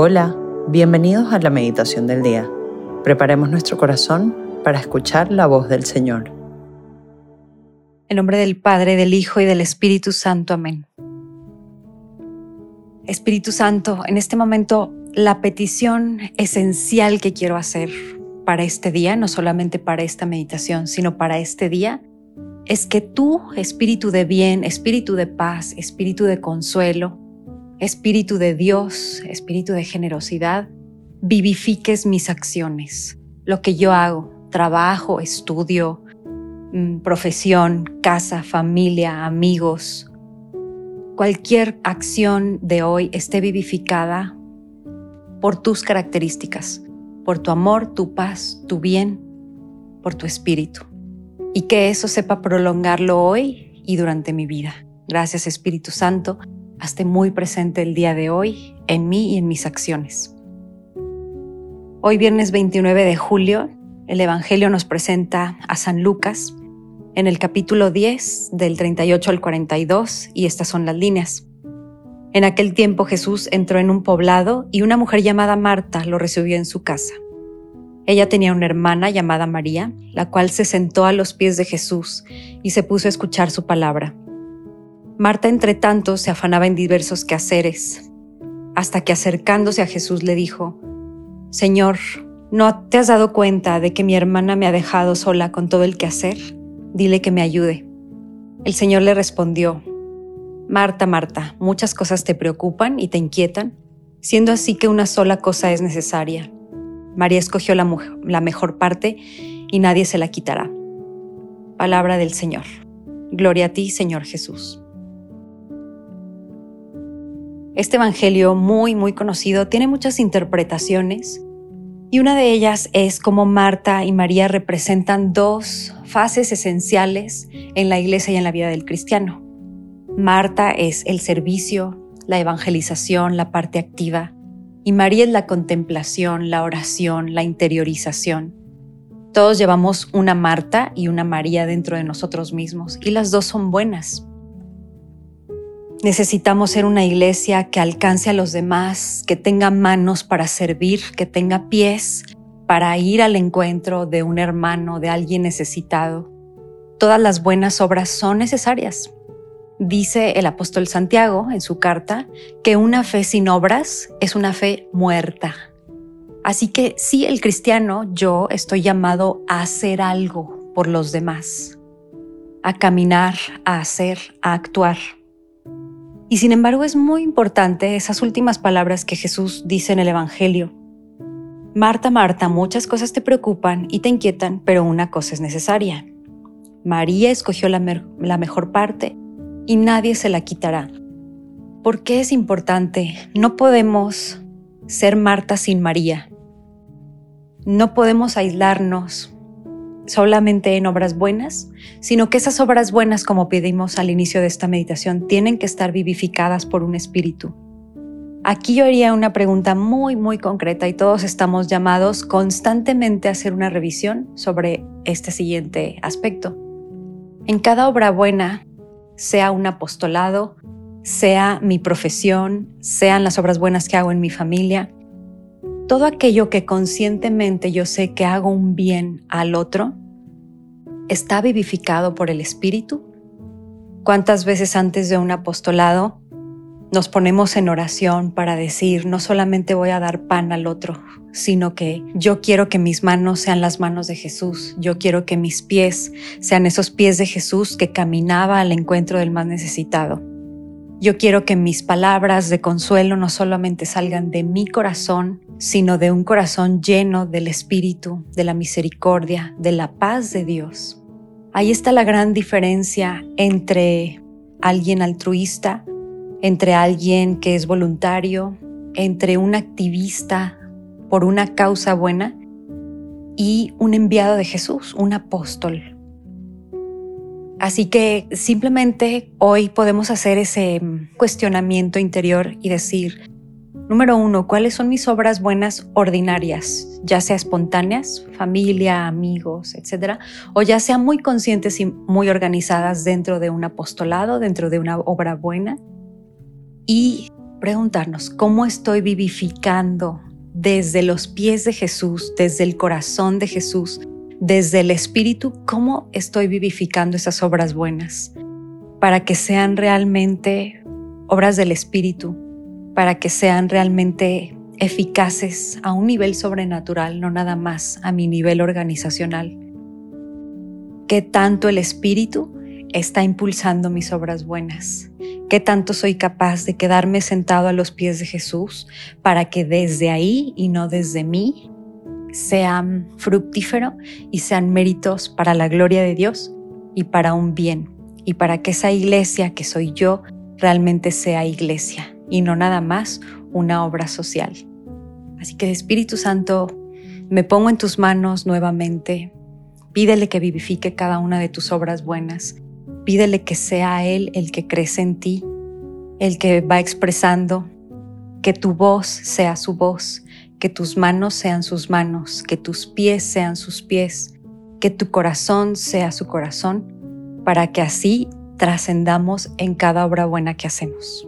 Hola, bienvenidos a la meditación del día. Preparemos nuestro corazón para escuchar la voz del Señor. En nombre del Padre, del Hijo y del Espíritu Santo. Amén. Espíritu Santo, en este momento la petición esencial que quiero hacer para este día, no solamente para esta meditación, sino para este día, es que tú, Espíritu de bien, Espíritu de paz, Espíritu de consuelo, Espíritu de Dios, Espíritu de generosidad, vivifiques mis acciones, lo que yo hago, trabajo, estudio, mm, profesión, casa, familia, amigos. Cualquier acción de hoy esté vivificada por tus características, por tu amor, tu paz, tu bien, por tu espíritu. Y que eso sepa prolongarlo hoy y durante mi vida. Gracias Espíritu Santo Hazte muy presente el día de hoy en mí y en mis acciones. Hoy viernes 29 de julio, el Evangelio nos presenta a San Lucas en el capítulo 10 del 38 al 42 y estas son las líneas. En aquel tiempo Jesús entró en un poblado y una mujer llamada Marta lo recibió en su casa. Ella tenía una hermana llamada María, la cual se sentó a los pies de Jesús y se puso a escuchar su palabra. Marta, entre tanto, se afanaba en diversos quehaceres, hasta que acercándose a Jesús le dijo, Señor, ¿no te has dado cuenta de que mi hermana me ha dejado sola con todo el quehacer? Dile que me ayude. El Señor le respondió, Marta, Marta, muchas cosas te preocupan y te inquietan, siendo así que una sola cosa es necesaria. María escogió la, mejor parte y nadie se la quitará. Palabra del Señor. Gloria a ti, Señor Jesús. Este Evangelio muy, muy conocido tiene muchas interpretaciones y una de ellas es cómo Marta y María representan dos fases esenciales en la iglesia y en la vida del cristiano. Marta es el servicio, la evangelización, la parte activa, y María es la contemplación, la oración, la interiorización. Todos llevamos una Marta y una María dentro de nosotros mismos y las dos son buenas. Necesitamos ser una iglesia que alcance a los demás, que tenga manos para servir, que tenga pies para ir al encuentro de un hermano, de alguien necesitado. Todas las buenas obras son necesarias. Dice el apóstol Santiago en su carta que una fe sin obras es una fe muerta. Así que sí, el cristiano, yo estoy llamado a hacer algo por los demás, a caminar, a hacer, a actuar. Y sin embargo es muy importante esas últimas palabras que Jesús dice en el Evangelio. Marta, Marta, muchas cosas te preocupan y te inquietan, pero una cosa es necesaria. María escogió la, mejor parte y nadie se la quitará. ¿Por qué es importante? No podemos ser Marta sin María. No podemos aislarnos solamente en obras buenas, sino que esas obras buenas, como pedimos al inicio de esta meditación, tienen que estar vivificadas por un espíritu. Aquí yo haría una pregunta muy, muy concreta y todos estamos llamados constantemente a hacer una revisión sobre este siguiente aspecto. En cada obra buena, sea un apostolado, sea mi profesión, sean las obras buenas que hago en mi familia, todo aquello que conscientemente yo sé que hago un bien al otro, está vivificado por el Espíritu. ¿Cuántas veces antes de un apostolado nos ponemos en oración para decir, no solamente voy a dar pan al otro, sino que yo quiero que mis manos sean las manos de Jesús, yo quiero que mis pies sean esos pies de Jesús que caminaba al encuentro del más necesitado. Yo quiero que mis palabras de consuelo no solamente salgan de mi corazón, sino de un corazón lleno del Espíritu, de la misericordia, de la paz de Dios. Ahí está la gran diferencia entre alguien altruista, entre alguien que es voluntario, entre un activista por una causa buena y un enviado de Jesús, un apóstol, Así que simplemente hoy podemos hacer ese mm, cuestionamiento interior y decir, número uno, ¿cuáles son mis obras buenas ordinarias? Ya sea espontáneas, familia, amigos, etcétera, o ya sea muy conscientes y muy organizadas dentro de un apostolado, dentro de una obra buena. Y preguntarnos cómo estoy vivificando desde los pies de Jesús, desde el corazón de Jesús, desde el Espíritu, cómo estoy vivificando esas obras buenas para que sean realmente obras del Espíritu, para que sean realmente eficaces a un nivel sobrenatural, no nada más a mi nivel organizacional. ¿Qué tanto el Espíritu está impulsando mis obras buenas? ¿Qué tanto soy capaz de quedarme sentado a los pies de Jesús para que desde ahí y no desde mí sean fructífero y sean méritos para la gloria de Dios y para un bien y para que esa iglesia que soy yo realmente sea iglesia y no nada más una obra social. Así que Espíritu Santo, me pongo en tus manos nuevamente. Pídele que vivifique cada una de tus obras buenas. Pídele que sea Él el que crece en ti, el que va expresando, que tu voz sea su voz, que tus manos sean sus manos, que tus pies sean sus pies, que tu corazón sea su corazón, para que así trascendamos en cada obra buena que hacemos.